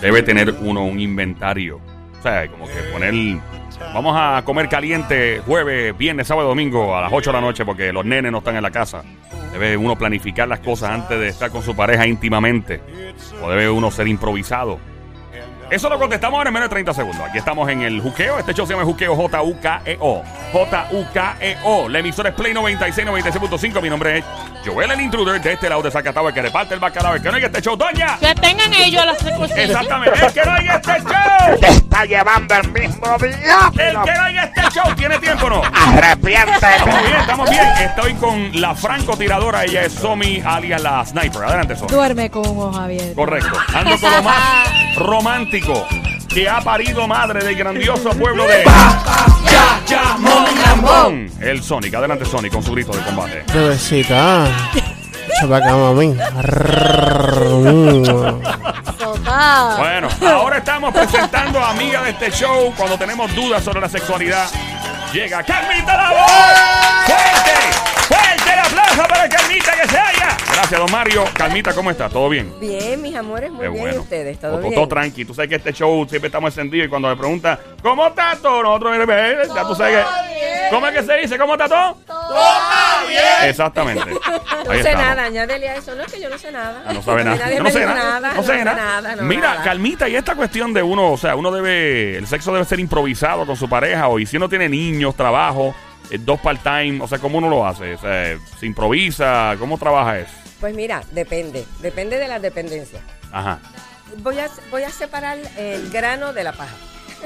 Debe tener uno un inventario. O sea, como que poner. Vamos a comer caliente jueves, viernes, sábado, domingo a las 8 de la noche porque los nenes no están en la casa. Debe uno planificar las cosas antes de estar con su pareja íntimamente. O debe uno ser improvisado. Eso lo contestamos ahora en menos de 30 segundos. Aquí estamos en el Juqueo. Este show se llama Juqueo J-U-K-E-O. J-U-K-E-O. La emisora es Play 96, 96.5. Mi nombre es Joel el Intruder. De este lado de Zacatau, el que reparte el bacalao. El que no hay este show, doña. Que tengan ellos las cosas. Exactamente. El que no hay este show. Te está llevando el mismo El diablo. que no hay este show. ¿Tiene tiempo o no? Arrepiéntete. Estamos bien, estamos bien. Estoy con la francotiradora. Ella es Somi, alias la Sniper. Adelante, Somi. Duerme con un ojo abierto. Correcto. Ando con lo más romántico que ha parido madre del grandioso pueblo de Mon. El Sonic. Adelante, Sonic, con su grito de combate. Bebecita. Acá, mami. Bueno, ahora estamos presentando a amiga de este show cuando tenemos dudas sobre la sexualidad. Llega Carmita la voz. Mario. Carmita, ¿cómo está? ¿Todo bien? Bien, mis amores, muy Qué bien. bueno. ¿Y ustedes? ¿Todo bien? todo tranqui. Tú sabes que este show siempre estamos encendidos y cuando me preguntan, ¿cómo está todo? Nosotros, eh, ya tú sabes que. ¿Cómo es que se dice? ¿Cómo está todo? ¡Todo bien! Exactamente. No Ahí sé estamos. nada, añádele a eso. No es que yo no sé nada. Ah, no sabe nada. Nadie Yo no me sé dijo nada. No sé nada. no, Mira, nada. Calmita, y esta cuestión de uno, o sea, uno debe, el sexo debe ser improvisado con su pareja, o y si uno tiene niños, trabajo, eh, dos part-time, o sea, ¿cómo uno lo hace? O sea, ¿se improvisa? ¿Cómo trabaja eso? Pues mira, depende. Depende de la dependencia. Ajá. Voy a, voy a separar el grano de la paja.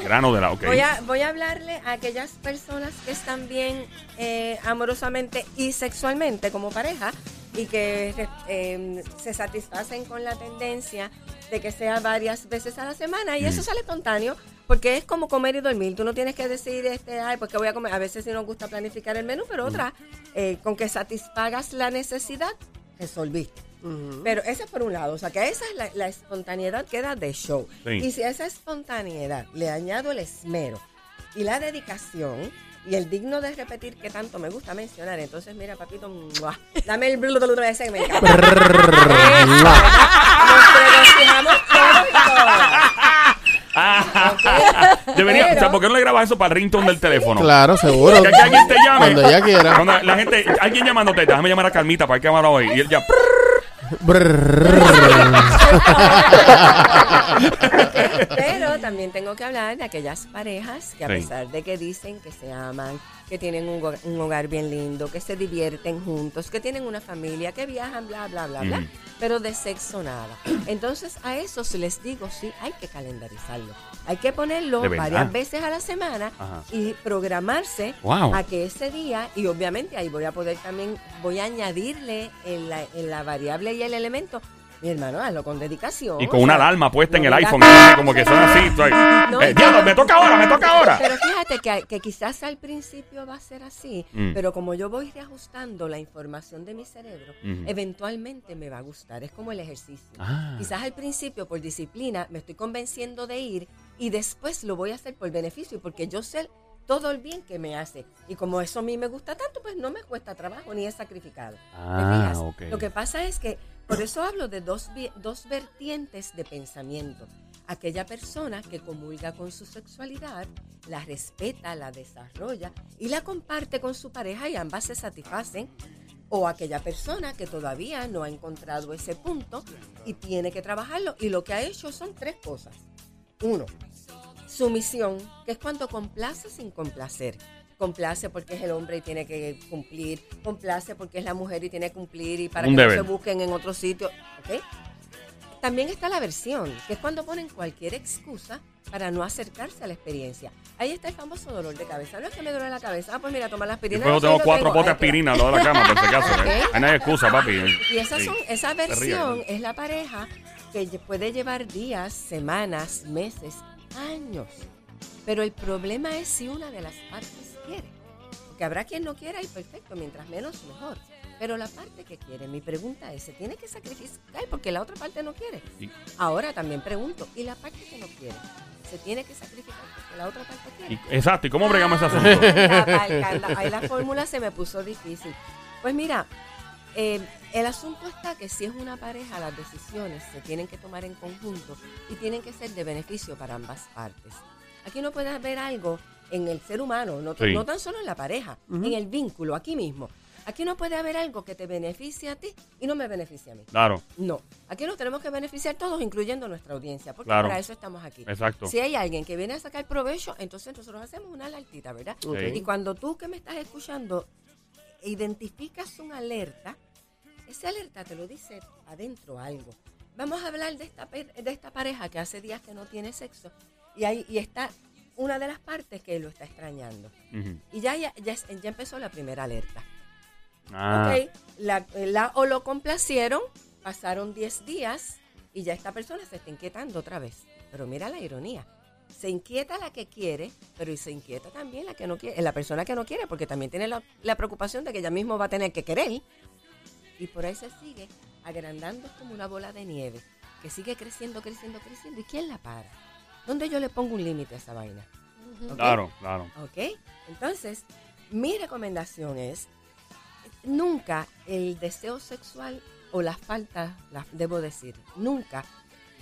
Grano de la, ok. Voy, a, voy a hablarle a aquellas personas que están bien eh, amorosamente y sexualmente como pareja y que eh, se satisfacen con la tendencia de que sea varias veces a la semana y eso sale espontáneo porque es como comer y dormir. Tú no tienes que decir, este, ay, pues que voy a comer. A veces sí nos gusta planificar el menú, pero otra, eh, con que satisfagas la necesidad, resolviste. Pero ese es por un lado, o sea que esa es la, la espontaneidad que da de show. Sí. Y si a esa espontaneidad le añado el esmero y la dedicación y el digno de repetir que tanto me gusta mencionar, entonces mira, papito, ¡mua! dame el blu, ese que me encanta. Nos regocijamos todos y todas. Debería, o sea, Pero- ¿por qué no le grabas eso para el ringtone del teléfono? Claro, seguro. Que, que alguien te llame. Cuando ella quiera. Cuando la gente, alguien llamándote, déjame llamar a Calmita para que llamara hoy. Y él ya. Pero también tengo que hablar de aquellas parejas que a Sí. pesar de que dicen que se aman, que tienen un, un hogar bien lindo, que se divierten juntos, que tienen una familia, que viajan, bla, bla, bla, bla, pero de sexo nada. Entonces a esos les digo, sí, hay que calendarizarlo. Hay que ponerlo varias veces a la semana Ajá. y programarse Wow. a que ese día, y obviamente ahí voy a poder también, voy a añadirle en la, en la variable y el elemento, mi hermano, hazlo con dedicación. Y con una alarma puesta en el iPhone. Como que suena así. No, Eh, no, diablo, me toca ahora, me toca ahora. Pero fíjate que, que quizás al principio va a ser así, Mm. pero como yo voy reajustando la información de mi cerebro, eventualmente me va a gustar. Es como el ejercicio. Ah. Quizás al principio, por disciplina, me estoy convenciendo de ir y después lo voy a hacer por beneficio, porque yo sé todo el bien que me hace. Y como eso a mí me gusta tanto, pues no me cuesta trabajo ni es sacrificado. ¿Te Ah, fijas? ok. Lo que pasa es que, por eso hablo de dos, dos vertientes de pensamiento. Aquella persona que comulga con su sexualidad, la respeta, la desarrolla y la comparte con su pareja y ambas se satisfacen. O aquella persona que todavía no ha encontrado ese punto y tiene que trabajarlo. Y lo que ha hecho son tres cosas. Uno, sumisión, que es cuando complace sin complacer. Complace porque es el hombre y tiene que cumplir. Complace porque es la mujer y tiene que cumplir y para Un que deber. no se busquen en otro sitio. ¿ok? También está la versión, que es cuando ponen cualquier excusa para no acercarse a la experiencia. Ahí está el famoso dolor de cabeza. No es que me duele la cabeza. Ah, pues mira, toma la aspirina. Yo no tengo cuatro potes de aspirina al lado de la cama, por si acaso. ¿eh? Ahí no hay excusa, papi. Y esa, Sí. son, esa versión es la pareja que puede llevar días, semanas, meses, años. Pero el problema es si una de las partes quiere. Porque habrá quien no quiera y perfecto, mientras menos mejor. Pero la parte que quiere, mi pregunta es, ¿se tiene que sacrificar porque la otra parte no quiere? Sí. Ahora también pregunto, ¿y la parte que no quiere? ¿Se tiene que sacrificar porque la otra parte quiere? Y- exacto, ¿y cómo bregamos ese asunto? Pa'l canda. Ahí la fórmula se me puso difícil. Pues mira, Eh, el asunto está que si es una pareja, las decisiones se tienen que tomar en conjunto y tienen que ser de beneficio para ambas partes. Aquí no puede haber algo en el ser humano, no, Sí. no tan solo en la pareja, en el vínculo, aquí mismo. Aquí no puede haber algo que te beneficie a ti y no me beneficie a mí. Claro, No, aquí nos tenemos que beneficiar todos, incluyendo nuestra audiencia, porque Claro. para eso estamos aquí. exacto. Si hay alguien que viene a sacar provecho, entonces nosotros hacemos una alertita, ¿verdad? Y cuando tú que me estás escuchando identificas una alerta, esa alerta te lo dice adentro algo. Vamos a hablar de esta, de esta pareja que hace días que no tiene sexo y, ahí, y está una de las partes que lo está extrañando. Y ya, ya, ya, ya empezó la primera alerta. Ah, la, la- o lo complacieron, pasaron 10 días y ya esta persona se está inquietando otra vez. Pero mira la ironía. Se inquieta la que quiere, pero y se inquieta también la que no quiere, la persona que no quiere, porque también tiene la, la preocupación de que ella mismo va a tener que querer. Y por ahí se sigue agrandando como una bola de nieve, que sigue creciendo, creciendo, creciendo. ¿Y quién la para? ¿Dónde yo le pongo un límite a esa vaina? Claro, claro. ¿Ok? Entonces, mi recomendación es, nunca el deseo sexual o la falta, la- debo decir, nunca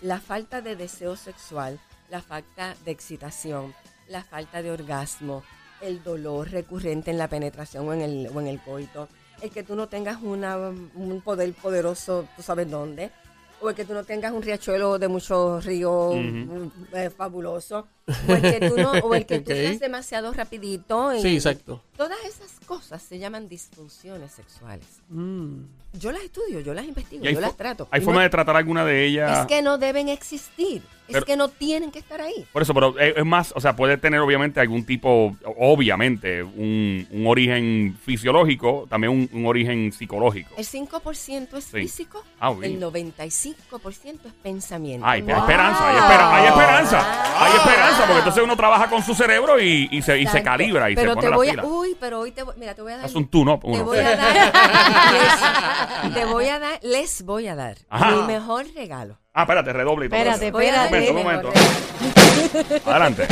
la falta de deseo sexual, la falta de excitación, la falta de orgasmo, el dolor recurrente en la penetración o en el, o en el coito, el que tú no tengas una, un poder poderoso, tú sabes dónde, o el que tú no tengas un riachuelo de muchos ríos Ujú. mm, eh, fabuloso, o el que tú, no, o el que tú Ok. seas demasiado rapidito. y- Sí, exacto. Todas esas cosas se llaman disfunciones sexuales. Mm. Yo las estudio, yo las investigo, ¿Y hay yo las trato. ¿Hay forma de tratar alguna de ellas? Es que no deben existir, Pero- es que no tienen que estar ahí. Por eso, pero es, es más, o sea, puede tener obviamente algún tipo, obviamente, un, un origen fisiológico, también un, un origen psicológico. El 5% es Sí. físico, Ah, el 95% es pensamiento. Ay, hay Wow. esperanza, hay, espera- hay esperanza, hay esperanza, porque entonces uno trabaja con su cerebro y, y se, y se calibra y pero se pone te la voy pila. a, Uy, pero hoy te voy, mira, te voy a dar... Es un tú, no, Te uno. voy a dar, les, te voy a dar, les voy a dar Ajá. mi mejor regalo. Ah, espérate, redoble y todo Espérate, eso. Voy a dar espérate. Un momento, un regalo. Adelante.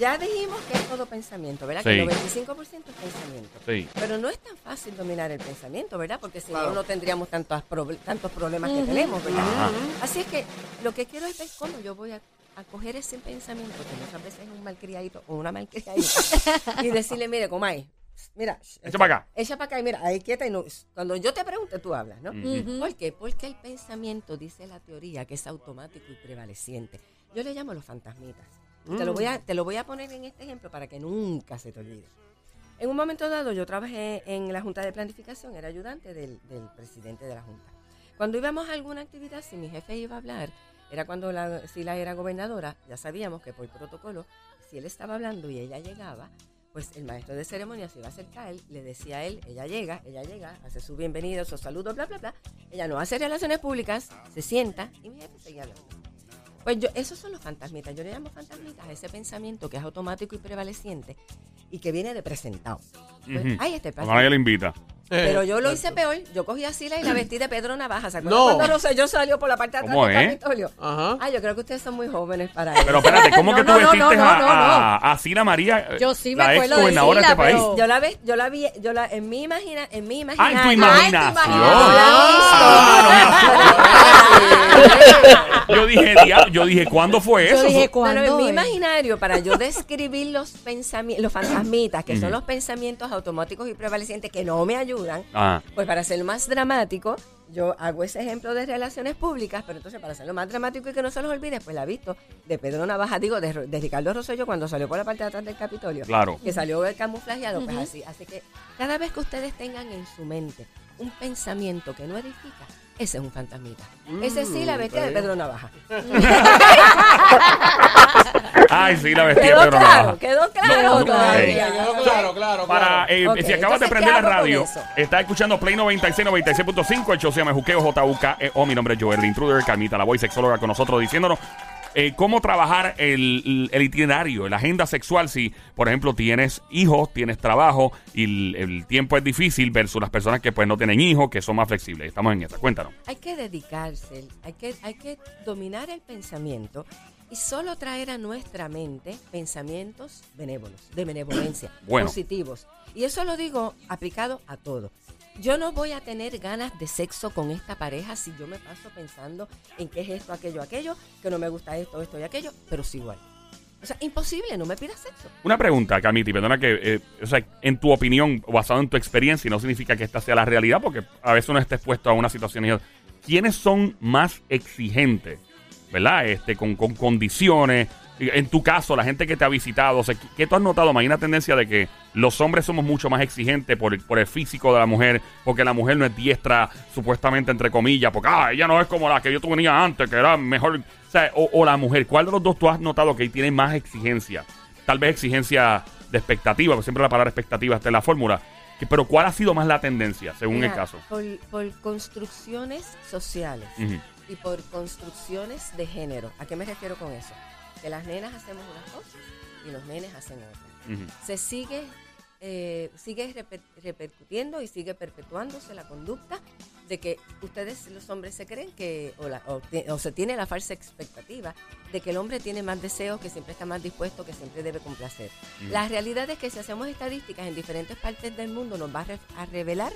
Ya dijimos que es todo pensamiento, ¿verdad? Sí. Que el 95% es pensamiento. Sí. Pero no es tan fácil dominar el pensamiento, ¿verdad? Porque si Claro. no, no tendríamos tantos, tantos problemas que tenemos, ¿verdad? Ajá. Así es que lo que quiero es ver cómo yo voy a, a coger ese pensamiento, que muchas veces es un malcriadito o una malcriadita, y decirle, mire, Comay, mira, Echa para acá. Echa para acá y mira, ahí quieta y no. Cuando yo te pregunte, tú hablas, ¿no? Ujú. ¿Por qué? Porque el pensamiento, dice la teoría, que es automático y prevaleciente. Yo le llamo los fantasmitas. Te, lo voy a, te lo voy a poner en este ejemplo para que nunca se te olvide. En un momento dado, yo trabajé en la Junta de Planificación, era ayudante del, del presidente de la Junta. Cuando íbamos a alguna actividad, si mi jefe iba a hablar, era cuando la, Sila era gobernadora, ya sabíamos que por protocolo, si él estaba hablando y ella llegaba, pues el maestro de ceremonia se iba a acercar, él, le decía a él, ella llega, ella llega, hace su bienvenida, sus saludos, bla, bla, bla. Ella no hace relaciones públicas, se sienta y mi jefe seguía hablando. Pues yo, esos son los fantasmitas. Yo le llamo fantasmitas a ese pensamiento que es automático y prevaleciente y que viene de presentado. Pues, Ujú. ahí está el Cuando nadie lo invita. Pero Eh, yo lo hice exacto. peor. Yo cogí a Sila y la vestí de Pedro Navaja. ¿Se acuerdan No. cuando Rosselló salió por la parte de atrás ¿Cómo del es? Capitolio? Ajá. Ah, yo creo que ustedes son muy jóvenes para eso. Pero espérate, ¿cómo No, que tú no, no, vestiste no, a, no, no. a, a Sila María, eh, Yo sí me la ex acuerdo de gobernadora de Sila, este país? pero- Yo la vi, yo la vi, yo la, en mi imagina, en mi Ah, imaginario. en tu Ay, imaginación. Ah, yo dije, diablo, yo dije, ¿cuándo fue Yo eso? dije, No, no, en ¿cuándo mi imaginario, para yo describir los pensamientos, los fantasmitas, que son los pensamientos automáticos y prevalecientes que no me ayudan, Ah, pues para hacerlo más dramático, yo hago ese ejemplo de relaciones públicas, pero entonces para hacerlo más dramático y que no se los olvide, pues la he visto de Pedro Navaja, digo, de, Ro- de Ricardo Rosselló cuando salió por la parte de atrás del Capitolio. claro. Que salió el camuflajeado, pues así. Así que cada vez que ustedes tengan en su mente un pensamiento que no edifica, ese es un fantasmita. ese sí la vestía de Pedro Navaja. Ay, sí, la vestía Quedó Pedro claro, Navaja. quedó claro. Quedó todavía. claro. Quedó claro, claro, Para, eh, si acabas de prender ¿qué la radio, está escuchando Play 96, 96.5. El show se llama Juqueo JUK. Eh, oh, mi nombre es Joel, el intruder, Carmita, la voy sexóloga con nosotros diciéndonos eh, cómo trabajar el, el itinerario, la agenda sexual. Si, por ejemplo, tienes hijos, tienes trabajo y el, el tiempo es difícil versus las personas que pues no tienen hijos, que son más flexibles. Estamos en esa. Cuéntanos. Hay que dedicarse, hay que, hay que dominar el pensamiento y solo traer a nuestra mente pensamientos benévolos, de benevolencia, Bueno. positivos. Y eso lo digo aplicado a todo. Yo no voy a tener ganas de sexo con esta pareja si yo me paso pensando en qué es esto, aquello, aquello, que no me gusta esto, esto y aquello, pero sí igual. O sea, imposible, no me pidas sexo. Una pregunta, Camiti, perdona que, eh, o sea, en tu opinión, basado en tu experiencia, y no significa que esta sea la realidad, porque a veces uno está expuesto a una situación y otra. ¿Quiénes son más exigentes, verdad? Este, con, con condiciones. En tu caso, la gente que te ha visitado, o sea, ¿qué- ¿qué tú has notado? Hay una tendencia de que los hombres somos mucho más exigentes por el, por el físico de la mujer, porque la mujer no es diestra, supuestamente, entre comillas, porque ah, ella no es como la que yo tenía antes, que era mejor. O, sea, o, o la mujer, ¿cuál de los dos tú has notado que tiene más exigencia? Tal vez exigencia de expectativa, porque siempre la palabra expectativa está en la fórmula. Pero ¿cuál ha sido más la tendencia, según Mira, el caso? Por, por construcciones sociales y por construcciones de género. ¿A qué me refiero con eso? Que las nenas hacemos unas cosas y los nenes hacen otras. Se sigue, eh, sigue reper- repercutiendo y sigue perpetuándose la conducta de que ustedes, los hombres, se creen que, o, la- o ti- o se tiene la falsa expectativa de que el hombre tiene más deseos, que siempre está más dispuesto, que siempre debe complacer. La realidad es que si hacemos estadísticas en diferentes partes del mundo nos va a, re- a revelar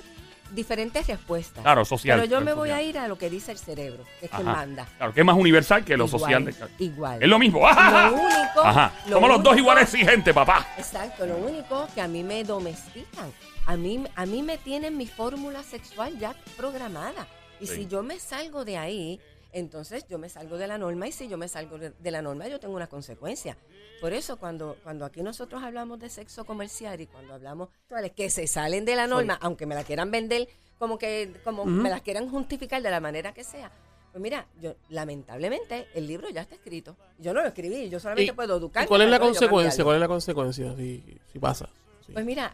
diferentes respuestas. Claro, social. Pero yo me social. voy a ir a lo que dice el cerebro, que es quien Ajá. manda. Claro, que es más universal que lo Igual, social. Igual. Es lo mismo. ¡Ajá! Lo único. Ajá. lo Somos los dos igual exigentes, papá. Exacto, lo único que a mí me domestican. A mí, a mí me tienen mi fórmula sexual ya programada. Y Sí. si yo me salgo de ahí, entonces yo me salgo de la norma. Y si yo me salgo de la norma, yo tengo una consecuencia. Por eso, cuando, cuando aquí nosotros hablamos de sexo comercial y cuando hablamos que se salen de la norma, aunque me la quieran vender, como que como me las quieran justificar de la manera que sea. Pues mira, yo lamentablemente el libro ya está escrito. Yo no lo escribí, yo solamente ¿Y- puedo educar. ¿Y cuál es la consecuencia? ¿Cuál es la consecuencia si, si pasa? Sí. Pues mira,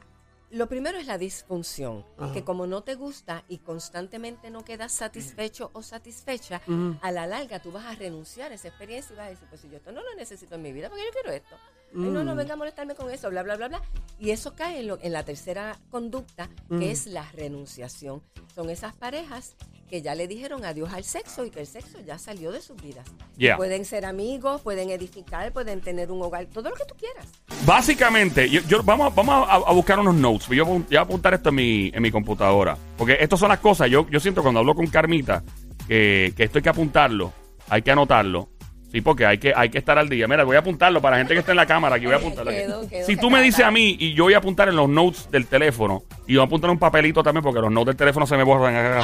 lo primero es la disfunción, Ajá. que como no te gusta y constantemente no quedas satisfecho o satisfecha, a la larga tú vas a renunciar a esa experiencia y vas a decir, pues si yo esto no lo necesito en mi vida, porque yo quiero esto. Ay, no, no Mm. venga a molestarme con eso, bla, bla, bla, bla. Y eso cae en, lo- en la tercera conducta, que Mm. es la renunciación. Son esas parejas que ya le dijeron adiós al sexo y que el sexo ya salió de sus vidas. Yeah. Pueden ser amigos, pueden edificar, pueden tener un hogar, todo lo que tú quieras. Básicamente, yo, yo- vamos, vamos a, a buscar unos notes. Yo voy a apuntar esto en mi, en mi computadora. Porque estas son las cosas. Yo, yo siento cuando hablo con Carmita que, que esto hay que apuntarlo. Hay que anotarlo. Sí, porque hay que, hay que estar al día. Mira, voy a apuntarlo para la gente que está en la cámara. Aquí voy a apuntarlo. aquí. Quedó, quedó si tú me dices a mí y yo voy a apuntar en los notes del teléfono y voy a apuntar en un papelito también porque los notes del teléfono se me borran.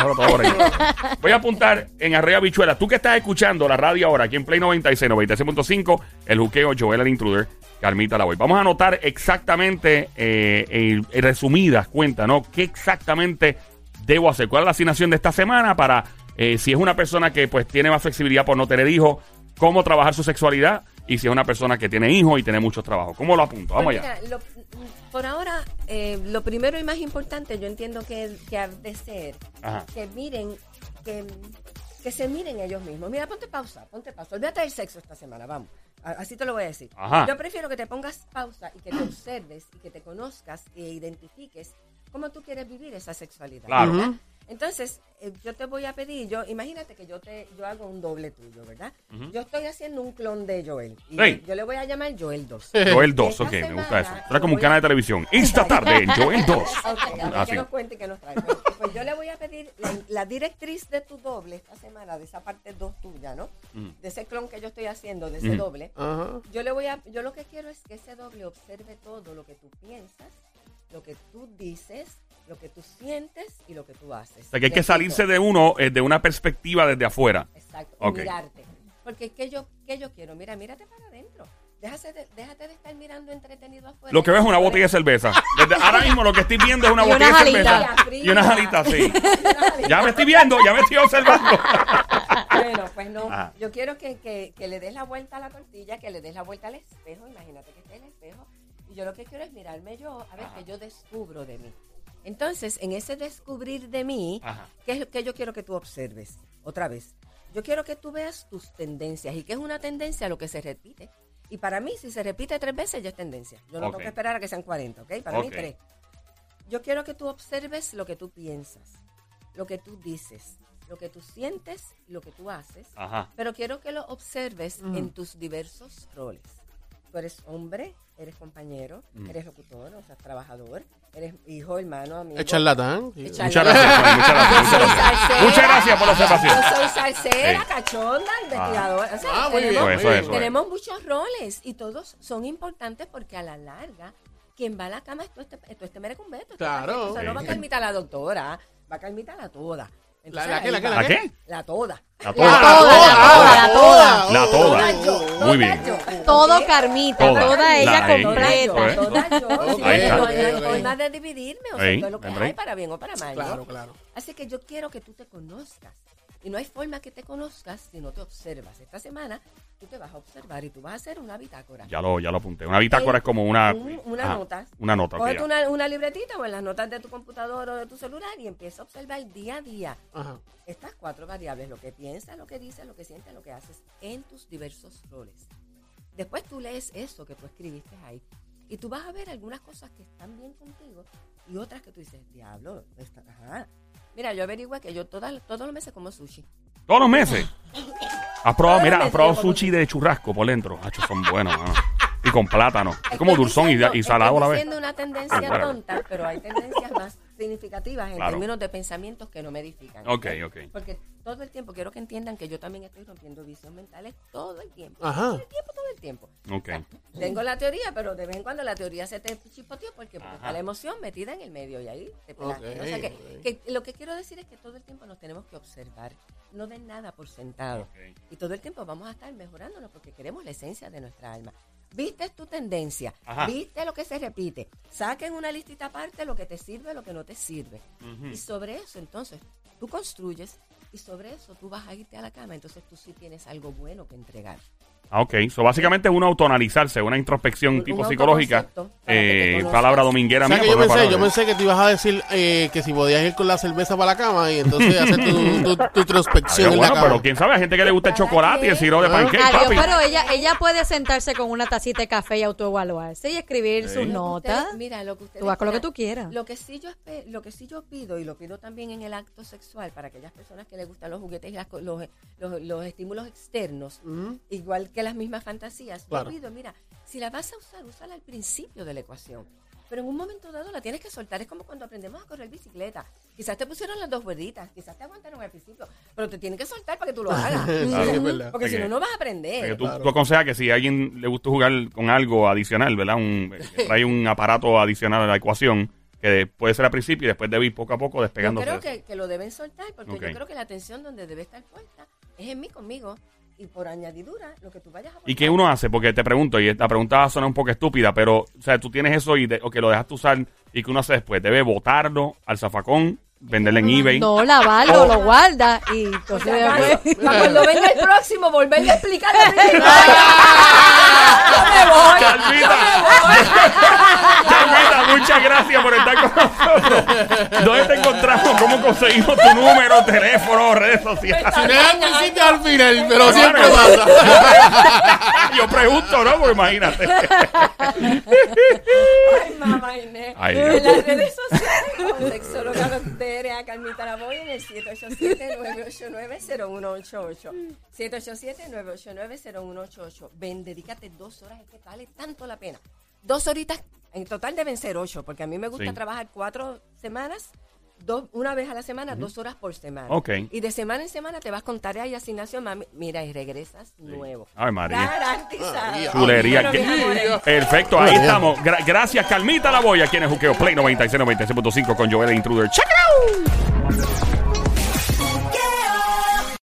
Voy a apuntar en Arriba Bichuela. Tú que estás escuchando la radio ahora aquí en Play 96, 96.5, el juqueo Joel el Intruder, Carmita la voy. Vamos a anotar exactamente, eh, eh, en resumidas cuentas, ¿no? ¿Qué exactamente debo hacer? ¿Cuál es la asignación de esta semana para, eh, si es una persona que pues tiene más flexibilidad por no tener hijos, cómo trabajar su sexualidad? Y si es una persona que tiene hijos y tiene muchos trabajos. ¿Cómo lo apunto? Vamos Pues allá. mira, lo- por ahora, eh, lo primero y más importante, yo entiendo que, que ha de ser Ajá. que miren, que, que se miren ellos mismos. Mira, ponte pausa, ponte pausa. Olvídate del sexo esta semana, vamos. Así te lo voy a decir. Ajá. Yo prefiero que te pongas pausa y que te observes y que te conozcas e identifiques cómo tú quieres vivir esa sexualidad. Claro. ¿verdad? Entonces, eh, yo te voy a pedir, yo imagínate que yo te yo hago un doble tuyo, ¿verdad? Yo estoy haciendo un clon de Joel. Y yo le voy a llamar Joel 2. Joel 2, Esta ok, me gusta eso. Suena como un canal a- de televisión. Esta tarde Joel 2. Ok, a ver Así. qué nos cuente y qué nos trae. Pues, pues yo le voy a pedir la, la directriz de tu doble esta semana, de esa parte 2 tuya, ¿no? De ese clon que yo estoy haciendo, de ese doble. Yo le voy a, yo lo que quiero es que ese doble observe todo lo que tú piensas, lo que tú dices, lo que tú sientes y lo que tú haces. O sea, que hay que salirse de uno eh, de una perspectiva desde afuera. Exacto, Ok. y mirarte. Porque ¿qué yo, qué yo quiero? Mira, mírate para adentro. Déjate de, déjate de estar mirando entretenido afuera. Lo que ves es una botella de cerveza. Desde ahora mismo lo que estoy viendo es una Y botella de cerveza. Y unas alitas, sí. Ya me estoy viendo, ya me estoy observando. Bueno, pues no. Ajá. Yo quiero que, que, que le des la vuelta a la tortilla, que le des la vuelta al espejo. Imagínate que esté el espejo. Y yo lo que quiero es mirarme yo, a ver qué yo descubro de mí. Entonces, en ese descubrir de mí, Ajá. ¿qué es lo que yo quiero que tú observes? Otra vez. Yo quiero que tú veas tus tendencias. ¿Y qué es una tendencia? Lo que se repite. Y para mí, si se repite tres veces, ya es tendencia. Yo no tengo que esperar a que sean 40, ¿ok? Para mí, tres. Yo quiero que tú observes lo que tú piensas, lo que tú dices, lo que tú sientes, lo que tú haces. Ajá. Pero quiero que lo observes en tus diversos roles. Tú eres hombre, eres compañero, Mm. eres locutor, o sea, trabajador, eres hijo, hermano, amigo. Es charlatán. sí. Muchas gracias, muchas gracias. Por la observación. Yo soy salsera, Sí. cachonda, investigadora. O sea, Ah, muy bien, tenemos, muy Eso, bien. eso. tenemos muchos roles y todos son importantes porque a la larga, quien va a la cama es tú este, este merecumbeto. Claro. O sea, no va a calmitar a la doctora, va a calmitar a la toda. Entonces, ¿La qué, la qué, ¿La qué? La toda. La La toda. toda, la toda, la toda. La toda. Toda yo, Muy toda bien. Todo. Carmita, Toda. toda, La ella completa. Toda Eso yo, toda Ahí está. no hay- forma de dividirme, o sea, es lo que hay para bien o para mal. Claro, claro. Así que yo quiero que tú te conozcas. Y no hay forma que te conozcas si no te observas. Esta semana tú te vas a observar y tú vas a hacer una bitácora. Ya lo, ya lo apunté. Una bitácora es como una... Un- una ajá, nota. Una nota, Cógete una, una libretita o en las notas de tu computador o de tu celular y empieza a observar día a día Ajá. estas cuatro variables, lo que piensas, lo que dices, lo que sientes, lo que haces en tus diversos roles. Después tú lees eso que tú escribiste ahí y tú vas a ver algunas cosas que están bien contigo y otras que tú dices, diablo, esta- ajá. Mira, yo averigué que yo todas, todos los meses como sushi. Todos los meses. Has probado, mira, has probado sushi de churrasco por dentro. Hacho, son buenos, mano. Y con plátano. Es como Estoy dulzón y, y salado a la estoy vez. diciendo una tendencia Bueno. tonta, pero hay tendencias más significativas en Claro. términos de pensamientos que no me edifican. Ok, ok. Porque todo el tiempo quiero que entiendan que yo también estoy rompiendo vicios mentales todo el tiempo. Ajá. Todo el tiempo, todo el tiempo. Ok. Tengo la teoría, pero de vez en cuando la teoría se te chispoteó porque, está la emoción metida en el medio y ahí te pelaste. Ok, O sea que, que lo que quiero decir es que todo el tiempo nos tenemos que observar. No den nada por sentado. Y todo el tiempo vamos a estar mejorándonos porque queremos la esencia de nuestra alma. Viste tu tendencia, Ajá. viste lo que se repite. Saquen una listita aparte lo que te sirve, lo que no te sirve. Y sobre eso, entonces, tú construyes y sobre eso tú vas a irte a la cama. Entonces tú sí tienes algo bueno que entregar. Ah, ok. So, básicamente es uno autoanalizarse, una introspección Un- tipo psicológica. autoconcepto para que te Eh, conozcas. palabra dominguera O sea mía. que yo por pensé, yo palabra. pensé que te ibas a decir eh, que si podías ir con la cerveza para la cama y entonces hacer tu, tu, tu introspección Adiós, en la bueno, cama. pero quién sabe, hay gente que le gusta el chocolate y el sirope de Ah. pancake, Adiós, papi. pero ella, ella puede sentarse con una tacita de café y autoevaluarse y escribir sus que notas. ustedes- mira, lo que ustedes Tú vas con lo que quieran. tú quieras. Lo que sí yo espe- lo que sí yo pido y lo pido también en el acto sexual para aquellas personas que les gustan los juguetes y las co- los, los, los estímulos externos, Ujú. igual que las mismas fantasías. Claro. Yo pido, mira, si la vas a usar, úsala al principio de la ecuación. Pero en un momento dado la tienes que soltar. Es como cuando aprendemos a correr bicicleta. Quizás te pusieron las dos rueditas, quizás te aguantaron al principio, pero te tienen que soltar para que tú lo hagas. Verdad. Porque si no, no vas a aprender. tú, Claro. tú aconsejas que si a alguien le gusta jugar con algo adicional, ¿verdad? Un, trae un aparato adicional a la ecuación, que puede ser al principio y después debe ir poco a poco Yo despegándose. creo que, que lo deben soltar porque Ok. yo creo que la atención donde debe estar puesta es en mí conmigo y por añadidura lo que tú vayas a ¿Y qué uno hace? Porque te pregunto, y la pregunta va a sonar un poco estúpida, pero, o sea, tú tienes eso y de- o que lo dejaste usar y que uno hace después. Debe botarlo al zafacón, venderlo en eBay. No, lavarlo, Oh. lo guarda y entonces después- para, cuando venga el próximo volverle a explicar. Yo me voy. Calvita, Calvita, muchas gracias por estar con nosotros. ¿Dónde te encontramos? ¿Cómo conseguimos tu número, teléfono, redes sociales? Si no es al final, pero siempre Claro. pasa. Yo pregunto, ¿no? Pues imagínate. Ay, mamá Inés. Ay, en las redes sociales, sexóloga DRA Carmita Lavoy en el 787-989-0188. 787-989-0188. Ven, dedícate dos horas, es que vale tanto la pena. Dos horitas, en total deben ser ocho, porque a mí me gusta Sí. trabajar cuatro semanas. Dos, una vez a la semana, dos horas por semana. Ok. Y de semana en semana te vas con tarea y asignación, mami. Mira, y regresas nuevo. Ay, María. Garantizado. Chulería. Bueno, Perfecto, ahí estamos. Gra- gracias, Calmita La Boya, aquí en el Juqueo Play 96, 96.5 con Joel Intruder. ¡Check it out!